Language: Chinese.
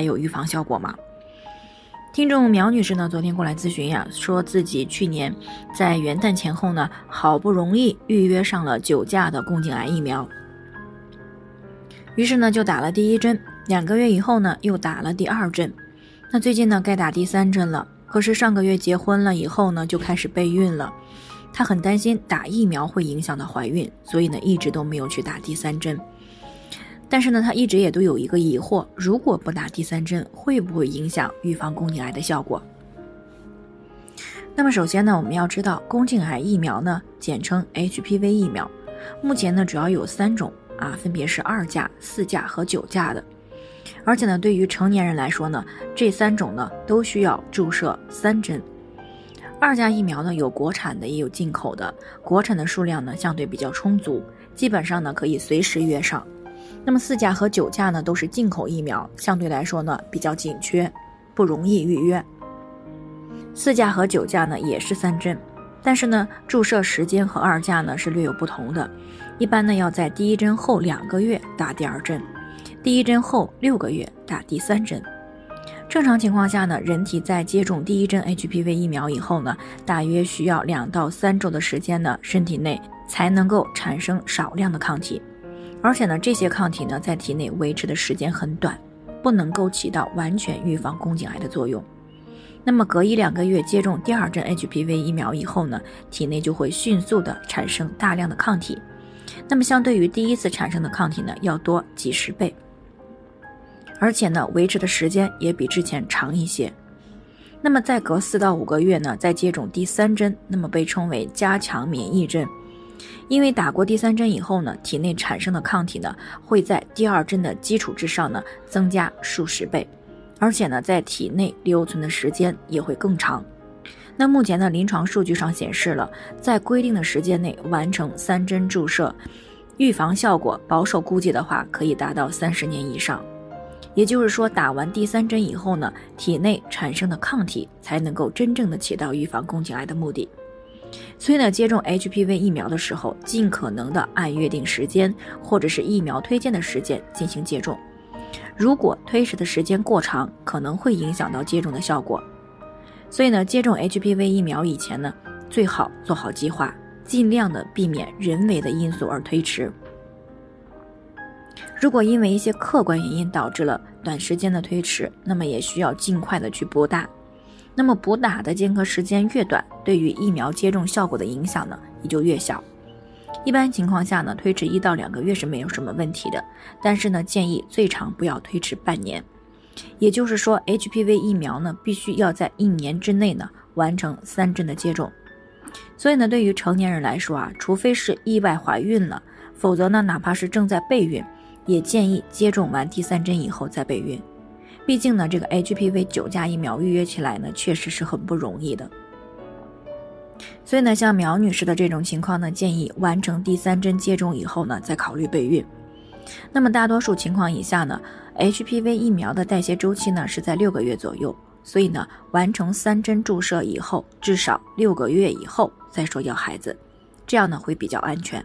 还有预防效果吗？听众苗女士呢，昨天过来咨询呀，说自己去年在元旦前后呢，好不容易预约上了九价的宫颈癌疫苗，于是呢就打了第一针，两个月以后呢又打了第二针，那最近呢该打第三针了，可是上个月结婚了以后呢就开始备孕了，她很担心打疫苗会影响到怀孕，所以呢一直都没有去打第三针。但是呢，他一直也都有一个疑惑：如果不打第三针，会不会影响预防宫颈癌的效果？那么首先呢，我们要知道宫颈癌疫苗呢，简称 HPV 疫苗，目前呢主要有三种啊，分别是二价、四价和九价的。而且呢，对于成年人来说呢，这三种呢都需要注射三针。二价疫苗呢有国产的，也有进口的，国产的数量呢相对比较充足，基本上呢可以随时约上。那么四价和九价呢，都是进口疫苗，相对来说呢比较紧缺，不容易预约。四价和九价呢也是三针，但是呢注射时间和二价呢是略有不同的，一般呢要在第一针后两个月打第二针，第一针后六个月打第三针。正常情况下呢，人体在接种第一针 HPV 疫苗以后呢，大约需要两到三周的时间呢，身体内才能够产生少量的抗体。而且呢，这些抗体呢，在体内维持的时间很短，不能够起到完全预防宫颈癌的作用。那么，隔一两个月接种第二针 HPV 疫苗以后呢，体内就会迅速的产生大量的抗体。那么，相对于第一次产生的抗体呢，要多几十倍。而且呢，维持的时间也比之前长一些。那么，再隔四到五个月呢，再接种第三针，那么被称为加强免疫针。因为打过第三针以后呢，体内产生的抗体呢，会在第二针的基础之上呢，增加数十倍，而且呢，在体内留存的时间也会更长。那目前呢，临床数据上显示了，在规定的时间内完成三针注射，预防效果保守估计的话，可以达到三十年以上。也就是说，打完第三针以后呢，体内产生的抗体才能够真正的起到预防宫颈癌的目的。所以呢，接种 HPV 疫苗的时候，尽可能的按约定时间或者是疫苗推荐的时间进行接种。如果推迟的时间过长，可能会影响到接种的效果。所以呢，接种 HPV 疫苗以前呢，最好做好计划，尽量的避免人为的因素而推迟。如果因为一些客观原因导致了短时间的推迟，那么也需要尽快的去拨打。那么补打的间隔时间越短，对于疫苗接种效果的影响呢也就越小。一般情况下呢，推迟一到两个月是没有什么问题的。但是呢，建议最长不要推迟半年。也就是说，HPV 疫苗呢必须要在一年之内呢完成三针的接种。所以呢，对于成年人来说啊，除非是意外怀孕了，否则呢，哪怕是正在备孕，也建议接种完第三针以后再备孕。毕竟呢，这个 HPV 九价疫苗预约起来呢，确实是很不容易的。所以呢，像苗女士的这种情况呢，建议完成第三针接种以后呢，再考虑备孕。那么大多数情况以下呢，HPV 疫苗的代谢周期呢是在六个月左右，所以呢，完成三针注射以后，至少六个月以后再说要孩子，这样呢会比较安全。